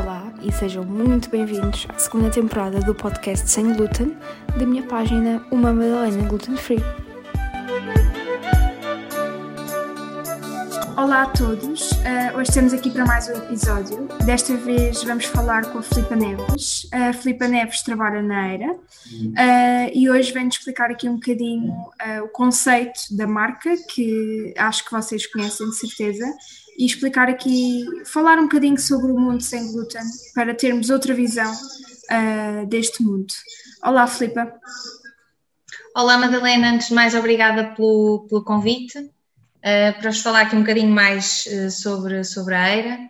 Olá e sejam muito bem-vindos à segunda temporada do podcast Sem Glúten da minha página Uma Madalena Gluten Free. Olá a todos, uh, hoje estamos aqui para mais um episódio. Desta vez vamos falar com a Filipa Neves. A Filipa Neves trabalha na ERA uh, e hoje vem-nos explicar aqui um bocadinho uh, o conceito da marca, que acho que vocês conhecem de certeza, e explicar aqui, falar um bocadinho sobre o mundo sem glúten para termos outra visão deste mundo. Olá, Filipa. Olá, Madalena. Antes de mais, obrigada pelo, pelo convite. Uh, para vos falar aqui um bocadinho mais uh, sobre, sobre a Eira.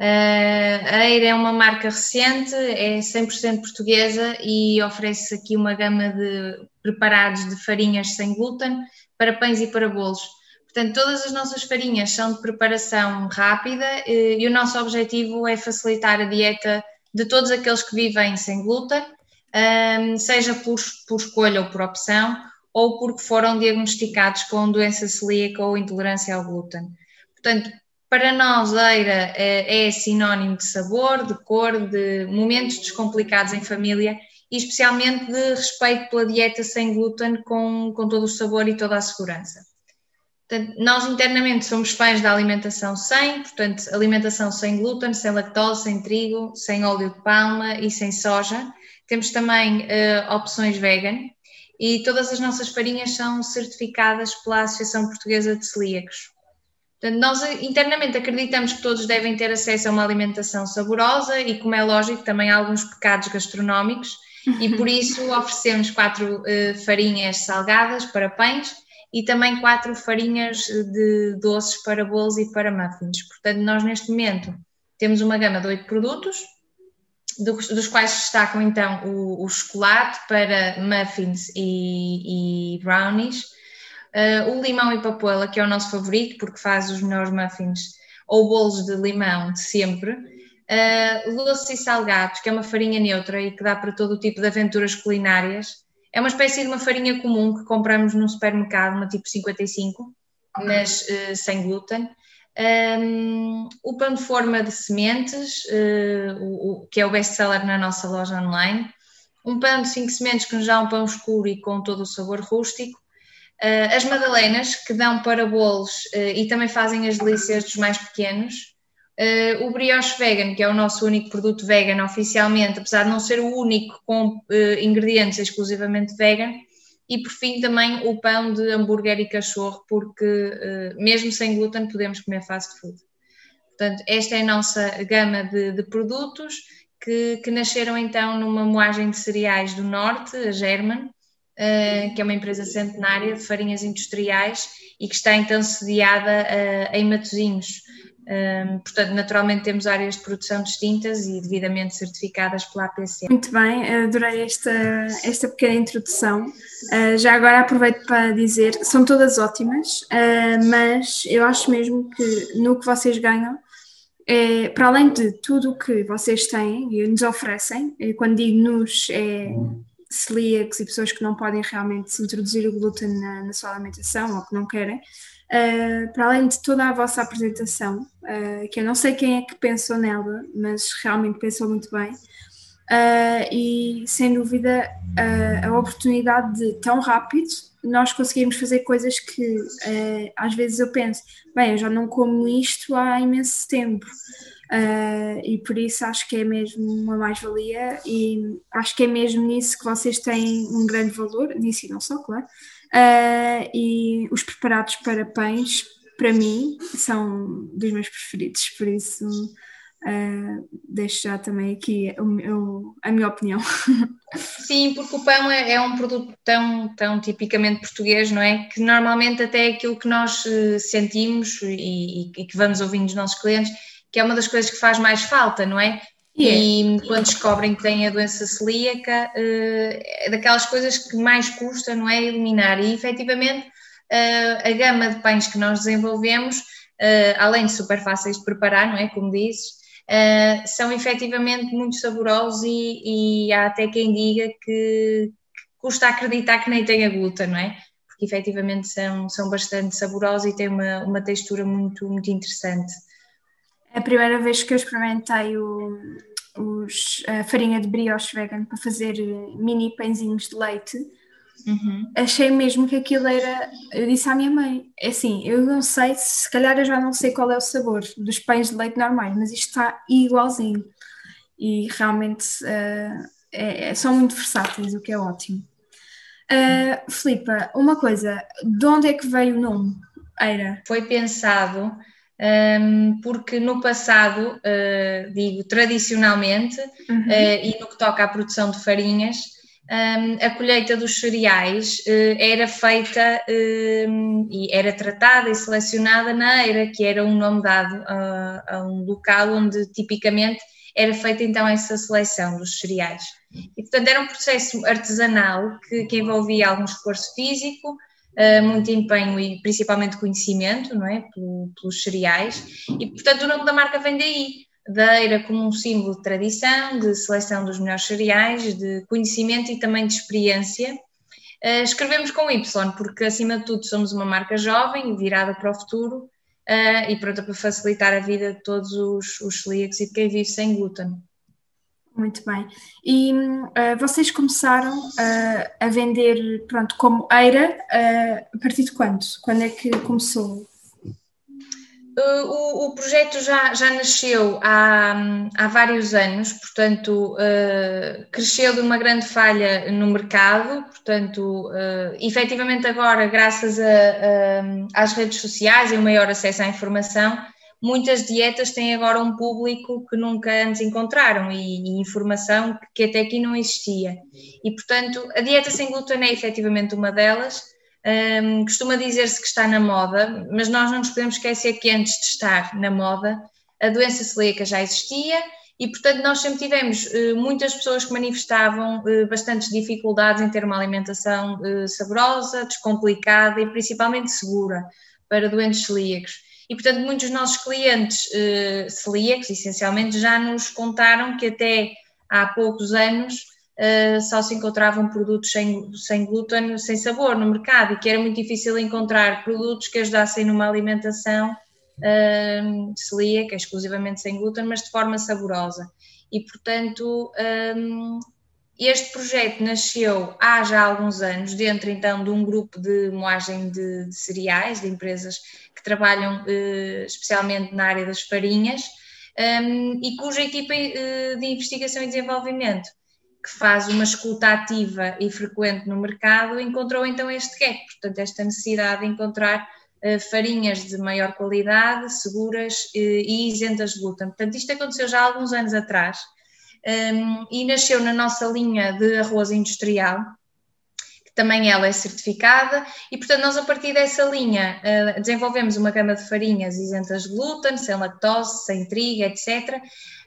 Uh, a Eira é uma marca recente, é 100% portuguesa e oferece aqui uma gama de preparados de farinhas sem glúten para pães e para bolos. Portanto, todas as nossas farinhas são de preparação rápida e o nosso objetivo é facilitar a dieta de todos aqueles que vivem sem glúten, seja por, por escolha ou por opção, ou porque foram diagnosticados com doença celíaca ou intolerância ao glúten. Portanto, para nós, eira é, é sinónimo de sabor, de cor, de momentos descomplicados em família e especialmente de respeito pela dieta sem glúten com, com todo o sabor e toda a segurança. Portanto, nós internamente somos fãs da alimentação sem, portanto, alimentação sem glúten, sem lactose, sem trigo, sem óleo de palma e sem soja. Temos também uh, opções vegan, e todas as nossas farinhas são certificadas pela Associação Portuguesa de Celíacos. Portanto, nós internamente acreditamos que todos devem ter acesso a uma alimentação saborosa e, como é lógico, também há alguns pecados gastronómicos e por isso oferecemos quatro uh, farinhas salgadas para pães e também quatro farinhas de doces para bolos e para muffins. Portanto, nós neste momento temos uma gama de oito produtos, dos, dos quais destacam então o, o chocolate para muffins e, e brownies, uh, o limão e papoula, que é o nosso favorito porque faz os melhores muffins ou bolos de limão de sempre, uh, e salgados, que é uma farinha neutra e que dá para todo o tipo de aventuras culinárias. É uma espécie de uma farinha comum que compramos no supermercado, uma tipo 55, mas uh, sem glúten. Um, o pão de forma de sementes, uh, o, o, que é o best-seller na nossa loja online. Um pão de cinco sementes que nos dá um pão escuro e com todo o sabor rústico. Uh, as madalenas, que dão para bolos uh, e também fazem as delícias dos mais pequenos. o brioche vegan, que é o nosso único produto vegan oficialmente, apesar de não ser o único com ingredientes exclusivamente vegan e por fim também o pão de hambúrguer e cachorro, porque uh, mesmo sem glúten podemos comer fast food. Portanto, esta é a nossa gama de, de produtos que, que, nasceram então numa moagem de cereais do Norte, a German, uh, que é uma empresa centenária de farinhas industriais e que está então sediada uh, em Matosinhos, um, portanto, naturalmente temos áreas de produção distintas e devidamente certificadas pela APC. Muito bem, adorei esta, esta pequena introdução. Uh, já agora aproveito para dizer, são todas ótimas, uh, mas eu acho mesmo que no que vocês ganham, é, para além de tudo o que vocês têm e nos oferecem, e quando digo nos, é celíacos e pessoas que não podem realmente se introduzir o glúten na, na sua alimentação ou que não querem, Uh, para além de toda a vossa apresentação, uh, que eu não sei quem é que pensou nela, mas realmente pensou muito bem, uh, e sem dúvida a oportunidade de tão rápido nós conseguirmos fazer coisas que às vezes eu penso, bem, eu já não como isto há imenso tempo. e por isso acho que é mesmo uma mais-valia e acho que é mesmo nisso que vocês têm um grande valor, nisso e não só, claro, Uh, e os preparados para pães, para mim, são dos meus preferidos, por isso uh, deixo já também aqui o meu, a minha opinião. Sim, porque o pão é, é, um produto tão, tão tipicamente português, não é? Que normalmente até é aquilo que nós eh, sentimos e, e que vamos ouvindo dos nossos clientes, que é uma das coisas que faz mais falta, não é? Yeah. E quando descobrem que têm a doença celíaca, uh, é daquelas coisas que mais custa, não é? Eliminar. E efetivamente uh, a gama de pães que nós desenvolvemos, uh, além de super fáceis de preparar, não é? Como dizes, são efetivamente muito saborosos e, e, há até quem diga que, custa acreditar que nem tenha glúten, não é? porque efetivamente são, são bastante saborosos e têm uma, uma textura muito, muito interessante. É a primeira vez que eu experimentei o, os, a farinha de brioche vegan para fazer mini pãezinhos de leite. Uhum. Achei mesmo que aquilo era. Eu disse à minha mãe: é assim, eu não sei, se calhar eu já não sei qual é o sabor dos pães de leite normais, mas isto está igualzinho. E realmente uh, é, são muito versáteis, o que é ótimo. Uh, Filipa, uma coisa, de onde é que veio o nome Eira? Foi pensado porque no passado, uh, digo tradicionalmente, uhum. uh, e no que toca à produção de farinhas, a colheita dos cereais uh, era feita e era tratada e selecionada na Eira, que era um nome dado a, a um local onde tipicamente era feita então essa seleção dos cereais. E, portanto, era um processo artesanal que, que envolvia algum esforço físico, muito empenho e principalmente conhecimento, não é? pelos cereais. E, portanto, o nome da marca vem daí. Da Eira como um símbolo de tradição, de seleção dos melhores cereais, de conhecimento e também de experiência. Uh, escrevemos com Y, porque acima de tudo somos uma marca jovem, virada para o futuro, uh, e pronta para facilitar a vida de todos os, os celíacos e de quem vive sem glúten. Muito bem. E uh, vocês começaram uh, a vender, pronto, como eira, a partir de quando? Quando é que começou? Uh, o, o, projeto já, já nasceu há, há vários anos, portanto, uh, cresceu de uma grande falha no mercado, portanto, uh, efetivamente agora, graças a, a, às redes sociais e o maior acesso à informação, muitas dietas têm agora um público que nunca antes encontraram e, e informação que, que até aqui não existia. E, portanto, a dieta sem glúten é efetivamente uma delas, um, costuma dizer-se que está na moda, mas nós não nos podemos esquecer que antes de estar na moda, a doença celíaca já existia e, portanto, nós sempre tivemos uh, muitas pessoas que manifestavam uh, bastantes dificuldades em ter uma alimentação uh, saborosa, descomplicada e principalmente segura para doentes celíacos. E, portanto, muitos dos nossos clientes celíacos, essencialmente, já nos contaram que até há poucos anos uh, só se encontravam produtos sem, sem glúten, sem sabor no mercado e que era muito difícil encontrar produtos que ajudassem numa alimentação uh, celíaca, exclusivamente sem glúten, mas de forma saborosa. E, portanto, um, este projeto nasceu há já alguns anos, dentro então de um grupo de moagem de, de cereais, de empresas que trabalham uh, especialmente na área das farinhas, um, e cuja equipa uh, de investigação e desenvolvimento que faz uma escuta ativa e frequente no mercado, encontrou então este gap, portanto, esta necessidade de encontrar uh, farinhas de maior qualidade, seguras uh, e isentas de glúten. Portanto, isto aconteceu já há alguns anos atrás um, e nasceu na nossa linha de arroz industrial, que também ela é certificada, e portanto, nós a partir dessa linha uh, desenvolvemos uma gama de farinhas isentas de glúten, sem lactose, sem trigo, etc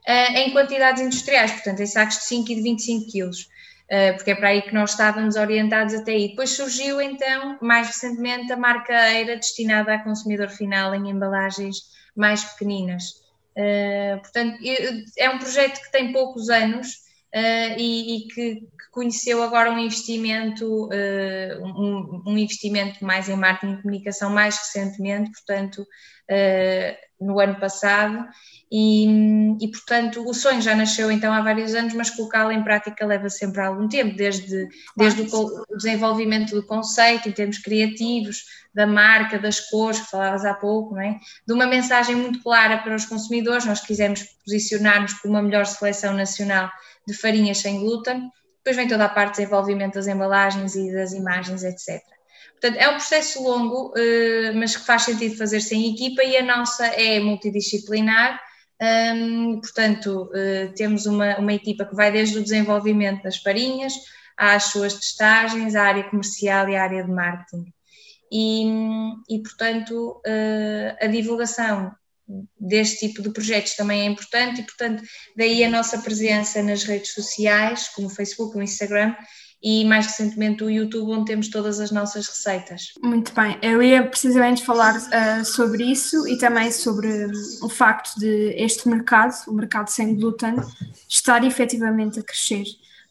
uh, em quantidades industriais, portanto, em sacos de 5 e de 25 quilos, uh, porque é para aí que nós estávamos orientados até aí. Depois surgiu, então, mais recentemente, a marca Eira, destinada a consumidor final em embalagens mais pequeninas. Uh, portanto, é um projeto que tem poucos anos, Uh, e, e que, que, conheceu agora um investimento, uh, um, um, investimento mais em marketing e comunicação mais recentemente, portanto, uh, no ano passado, e, e, portanto o sonho já nasceu então há vários anos, mas colocá-lo em prática leva sempre algum tempo, desde, desde o, desenvolvimento do conceito em termos criativos, da marca, das cores que falavas há pouco, não é? de uma mensagem muito clara para os consumidores, nós quisemos posicionar-nos como uma melhor seleção nacional de farinhas sem glúten, depois vem toda a parte de desenvolvimento das embalagens e das imagens, etc. Portanto, é um processo longo, eh, mas que faz sentido fazer-se equipa e a nossa é multidisciplinar portanto, uh, temos uma, uma equipa que vai desde o desenvolvimento das farinhas às suas testagens, à área comercial e à área de marketing. E, e portanto, uh, a divulgação deste tipo de projetos também é importante e, portanto, daí a nossa presença nas redes sociais, como o Facebook, o Instagram, e mais recentemente o YouTube, onde temos todas as nossas receitas. Muito bem, eu ia precisamente falar uh, sobre isso e também sobre um, o facto de este mercado, o mercado sem glúten, estar efetivamente a crescer.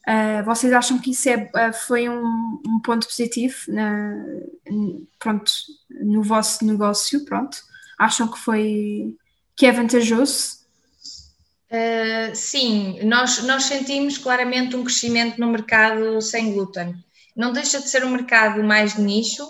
Uh, vocês acham que isso é, uh, foi um, um, ponto positivo na, pronto, no vosso negócio? Pronto? Acham que foi que é vantajoso? Uh, sim, nós, nós sentimos claramente um crescimento no mercado sem glúten. Não deixa de ser um mercado mais de nicho,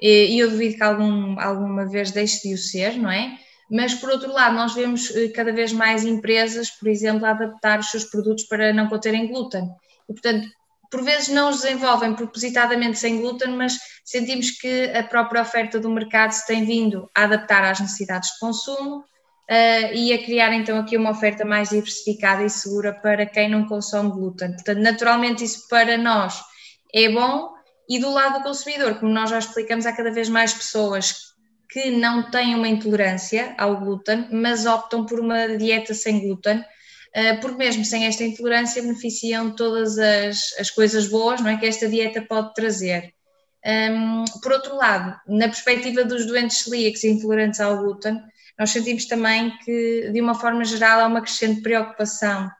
e eu duvido que algum, alguma vez deixe de o ser, não é? Mas, por outro lado, nós vemos cada vez mais empresas, por exemplo, a adaptar os seus produtos para não conterem glúten. E, portanto, por vezes não os desenvolvem propositadamente sem glúten, mas sentimos que a própria oferta do mercado se tem vindo a adaptar às necessidades de consumo uh, e a criar então aqui uma oferta mais diversificada e segura para quem não consome glúten. Portanto, naturalmente isso para nós é bom e do lado do consumidor, como nós já explicamos, há cada vez mais pessoas que não têm uma intolerância ao glúten, mas optam por uma dieta sem glúten porque mesmo sem esta intolerância beneficiam todas as, as coisas boas não é, que esta dieta pode trazer. Um, por outro lado, na perspectiva dos doentes celíacos e intolerantes ao glúten, nós sentimos também que, de uma forma geral, há uma crescente preocupação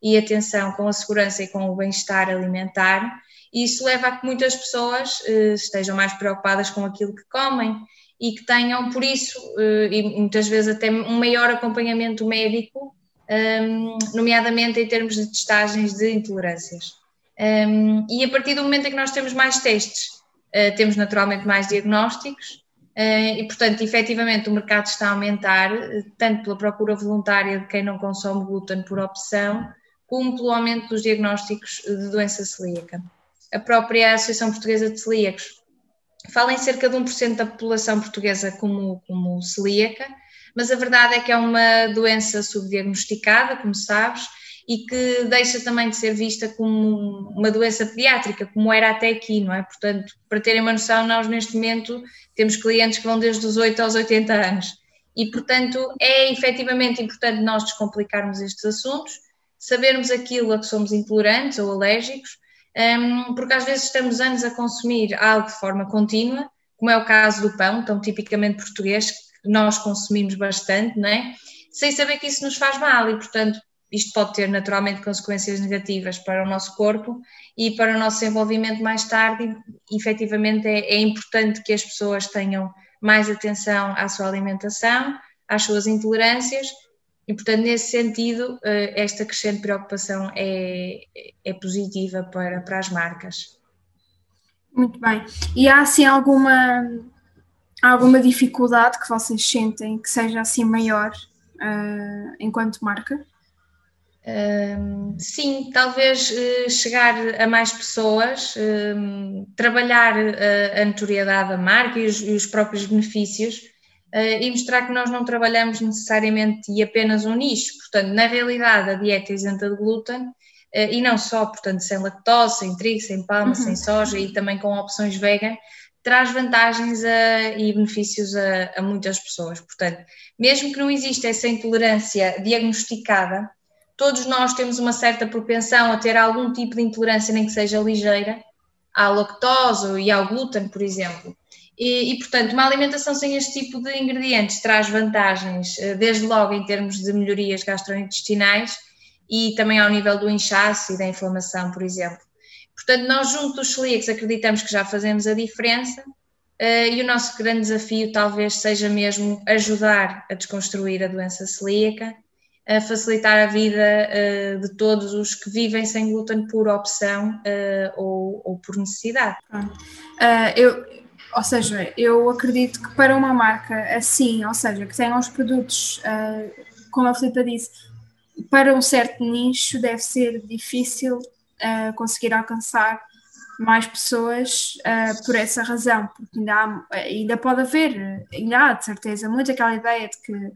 e atenção com a segurança e com o bem-estar alimentar, e isso leva a que muitas pessoas uh, estejam mais preocupadas com aquilo que comem e que tenham, por isso, uh, e muitas vezes até um maior acompanhamento médico um, nomeadamente em termos de testagens de intolerâncias. Um, e a partir do momento em que nós temos mais testes, uh, temos naturalmente mais diagnósticos, uh, e portanto, efetivamente, o mercado está a aumentar, tanto pela procura voluntária de quem não consome glúten por opção, como pelo aumento dos diagnósticos de doença celíaca. A própria Associação Portuguesa de Celíacos fala em cerca de 1% da população portuguesa como, como celíaca, mas a verdade é que é uma doença subdiagnosticada, como sabes, e que deixa também de ser vista como uma doença pediátrica, como era até aqui, não é? Portanto, para terem uma noção, nós neste momento temos clientes que vão desde os 8 aos 80 anos. E, portanto, é efetivamente importante nós descomplicarmos estes assuntos, sabermos aquilo a que somos intolerantes ou alérgicos, um, porque às vezes estamos anos a consumir algo de forma contínua, como é o caso do pão, tão tipicamente português, nós consumimos bastante, não é? Sem saber que isso nos faz mal e, portanto, isto pode ter naturalmente consequências negativas para o nosso corpo e para o nosso desenvolvimento mais tarde. E, efetivamente, é, é importante que as pessoas tenham mais atenção à sua alimentação, às suas intolerâncias e, portanto, nesse sentido, eh, esta crescente preocupação é, é positiva para, para as marcas. Muito bem. E há assim alguma há alguma dificuldade que vocês sentem que seja assim maior uh, enquanto marca? Um, sim, talvez uh, chegar a mais pessoas, um, trabalhar uh, a notoriedade da marca e os, e os próprios benefícios uh, e mostrar que nós não trabalhamos necessariamente e apenas um nicho. Portanto, na realidade, a dieta isenta de glúten e não só, portanto, sem lactose, sem trigo, sem palma, uhum. sem soja e também com opções vegan, traz vantagens a, e benefícios a, a, muitas pessoas. Portanto, mesmo que não exista essa intolerância diagnosticada, todos nós temos uma certa propensão a ter algum tipo de intolerância, nem que seja ligeira, à lactose e ao glúten, por exemplo. E, e, portanto, uma alimentação sem este tipo de ingredientes traz vantagens, eh, desde logo em termos de melhorias gastrointestinais e também ao nível do inchaço e da inflamação, por exemplo. Portanto, nós junto dos celíacos acreditamos que já fazemos a diferença uh, e o nosso grande desafio talvez seja mesmo ajudar a desconstruir a doença celíaca, a facilitar a vida uh, de todos os que vivem sem glúten por opção uh, ou, ou, por necessidade. eu, ou seja, eu acredito que para uma marca assim, ou seja, que tenha os produtos, como a Filipa disse, para um certo nicho deve ser difícil uh, conseguir alcançar mais pessoas uh, por essa razão, porque ainda, há, ainda pode haver, ainda há de certeza, muito aquela ideia de que uh,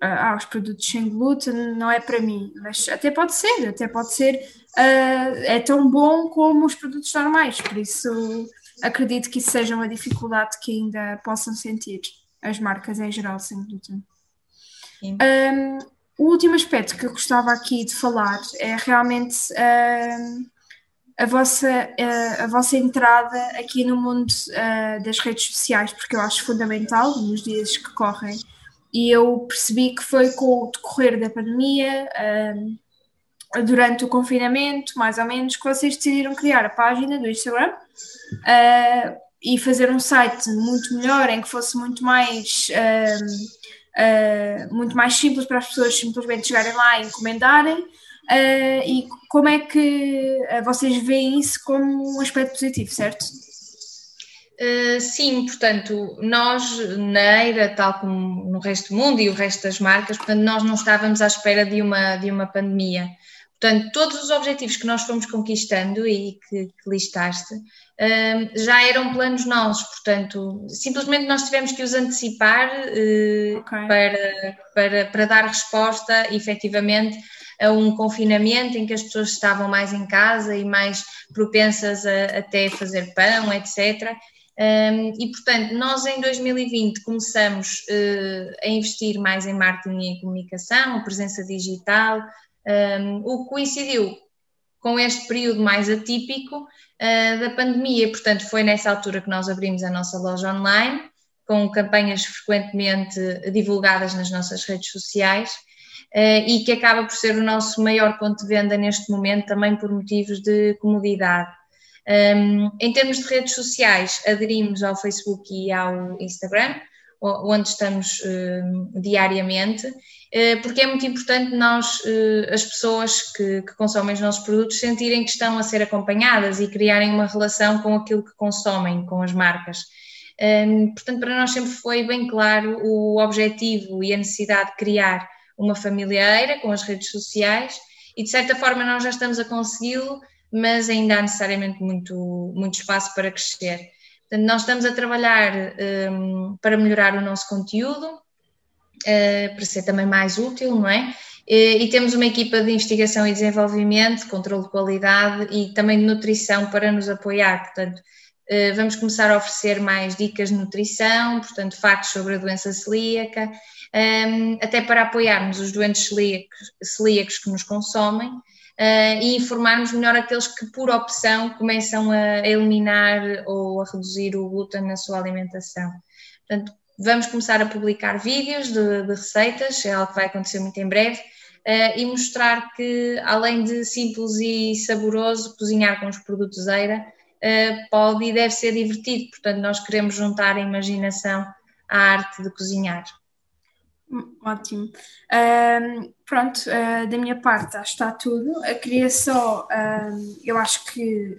ah, os produtos sem glúten não é para mim, mas até pode ser, até pode ser, uh, é tão bom como os produtos normais, por isso acredito que isso seja uma dificuldade que ainda possam sentir as marcas em geral sem glúten. Um, o último aspecto que eu gostava aqui de falar é realmente uh, a, vossa, uh, a vossa entrada aqui no mundo uh, das redes sociais, porque eu acho fundamental nos dias que correm. E eu percebi que foi com o decorrer da pandemia durante o confinamento, mais ou menos, que vocês decidiram criar a página do Instagram uh, e fazer um site muito melhor, em que fosse muito mais, uh, uh, muito mais simples para as pessoas simplesmente chegarem lá e encomendarem. e como é que vocês veem isso como um aspecto positivo, certo? Uh, sim, portanto, nós na EIRA, tal como no resto do mundo e o resto das marcas, portanto, nós não estávamos à espera de uma, de uma pandemia. Portanto, todos os objetivos que nós fomos conquistando e que, que listaste uh, já eram planos nossos, portanto, simplesmente nós tivemos que os antecipar uh, okay. para, para, para dar resposta efetivamente a um confinamento em que as pessoas estavam mais em casa e mais propensas a até fazer pão, etc. Um, e, portanto, nós em 2020 começamos uh, a investir mais em marketing e comunicação, presença digital, um, o que coincidiu com este período mais atípico uh, da pandemia. Portanto, foi nessa altura que nós abrimos a nossa loja online, com campanhas frequentemente divulgadas nas nossas redes sociais. Uh, e que acaba por ser o nosso maior ponto de venda neste momento, também por motivos de comodidade. Um, em termos de redes sociais, aderimos ao Facebook e ao Instagram, onde estamos uh, diariamente, uh, porque é muito importante nós, uh, as pessoas que, que, consomem os nossos produtos, sentirem que estão a ser acompanhadas e criarem uma relação com aquilo que consomem, com as marcas. Um, portanto, para nós sempre foi bem claro o objetivo e a necessidade de criar uma família com as redes sociais e, de certa forma, nós já estamos a consegui-lo mas ainda há necessariamente muito, muito espaço para crescer. Portanto, nós estamos a trabalhar um, para melhorar o nosso conteúdo, uh, para ser também mais útil, não é? E, temos uma equipa de investigação e desenvolvimento, controle de qualidade e também de nutrição para nos apoiar. Portanto, uh, vamos começar a oferecer mais dicas de nutrição, portanto, factos sobre a doença celíaca, um, até para apoiarmos os doentes celíacos, celíacos que nos consomem uh, e informarmos melhor aqueles que, por opção, começam a eliminar ou a reduzir o glúten na sua alimentação. Portanto, vamos começar a publicar vídeos de, de receitas, é algo que vai acontecer muito em breve, uh, e mostrar que, além de simples e saboroso, cozinhar com os produtos Eira uh, pode e deve ser divertido. Portanto, nós queremos juntar a imaginação à arte de cozinhar. Ótimo. Um, pronto, uh, da minha parte acho que está tudo. Eu queria só, um, eu acho que,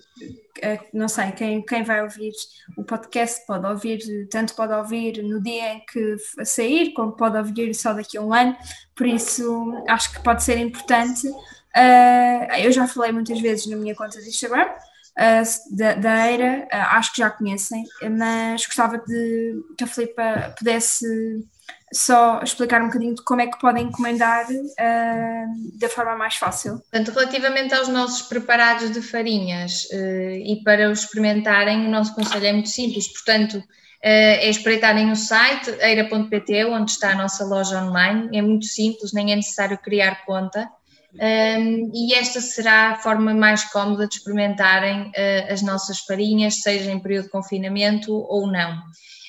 uh, não sei, quem, quem vai ouvir o podcast pode ouvir, tanto pode ouvir no dia em que sair, como pode ouvir só daqui a um ano, por isso acho que pode ser importante. Uh, eu já falei muitas vezes na minha conta de Instagram. Uh, da, da Eira, uh, acho que já conhecem, mas gostava de que a Filipa pudesse só explicar um bocadinho de como é que podem encomendar uh, da forma mais fácil. Portanto, relativamente aos nossos preparados de farinhas uh, e para os experimentarem, o nosso conselho é muito simples, portanto, uh, é espreitarem o site eira.pt, onde está a nossa loja online, é muito simples, nem é necessário criar conta. Um, e esta será a forma mais cómoda de experimentarem as nossas farinhas, seja em período de confinamento ou não.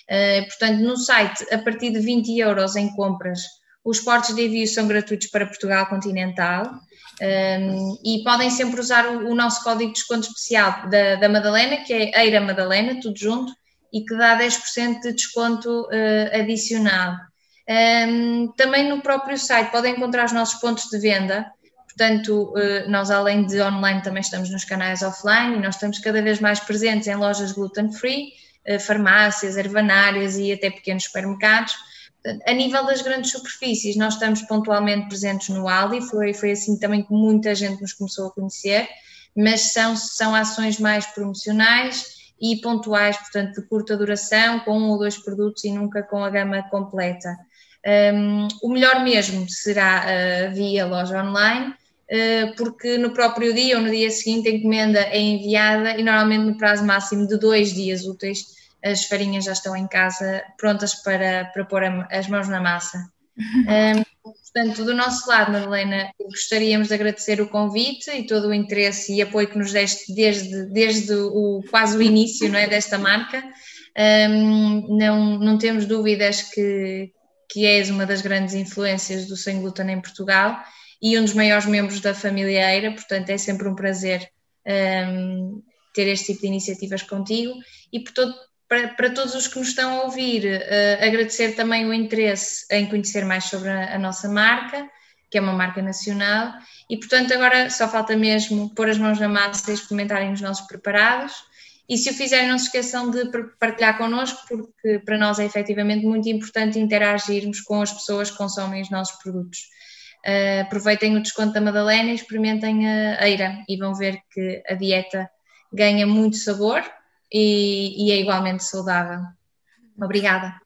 Eh, portanto, no site, a partir de 20 euros em compras, os portos de envio são gratuitos para Portugal continental. Um, ehm, e podem sempre usar o, o, nosso código de desconto especial da, da Madalena, que é Eira Madalena, tudo junto, e que dá 10% de desconto uh, adicional. Um, ehm, também no próprio site podem encontrar os nossos pontos de venda, portanto, uh, nós além de online também estamos nos canais offline e nós estamos cada vez mais presentes em lojas gluten-free, eh, farmácias, ervanárias e até pequenos supermercados. A nível das grandes superfícies, nós estamos pontualmente presentes no Aldi, foi, foi assim também que muita gente nos começou a conhecer, mas são, são ações mais promocionais e pontuais, portanto, de curta duração, com um ou dois produtos e nunca com a gama completa. Um, o melhor mesmo será uh, via loja online, porque no próprio dia ou no dia seguinte a encomenda é enviada e normalmente no prazo máximo de dois dias úteis as farinhas já estão em casa prontas para, para pôr as mãos na massa. Um, portanto, do nosso lado, Madalena, gostaríamos de agradecer o convite e todo o interesse e apoio que nos deste desde, desde o, quase o início não é, desta marca. Um, não, não temos dúvidas que, que és uma das grandes influências do sem glúten em Portugal e um dos maiores membros da família Eira, portanto é sempre um prazer um, ter este tipo de iniciativas contigo e todo, para, para, todos os que nos estão a ouvir, uh, agradecer também o interesse em conhecer mais sobre a, a, nossa marca, que é uma marca nacional, e portanto agora só falta mesmo pôr as mãos na massa e experimentarem os nossos preparados. E se o fizerem, não se esqueçam de partilhar connosco, porque para nós é efetivamente muito importante interagirmos com as pessoas que consomem os nossos produtos. Uh, aproveitem o desconto da Madalena e experimentem a Eira e vão ver que a dieta ganha muito sabor e, e é igualmente saudável. Obrigada.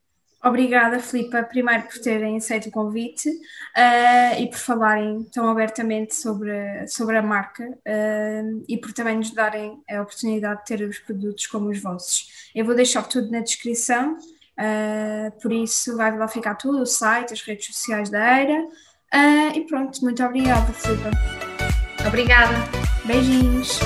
Obrigada, Filipa, primeiro por terem aceito o convite uh, e por falarem tão abertamente sobre, sobre a marca uh, e por também nos darem a oportunidade de ter os produtos como os vossos. Eu vou deixar tudo na descrição, uh, por isso vai lá ficar tudo, o site, as redes sociais da ERA e pronto, muito obrigada, Filipa. Obrigada. Beijinhos.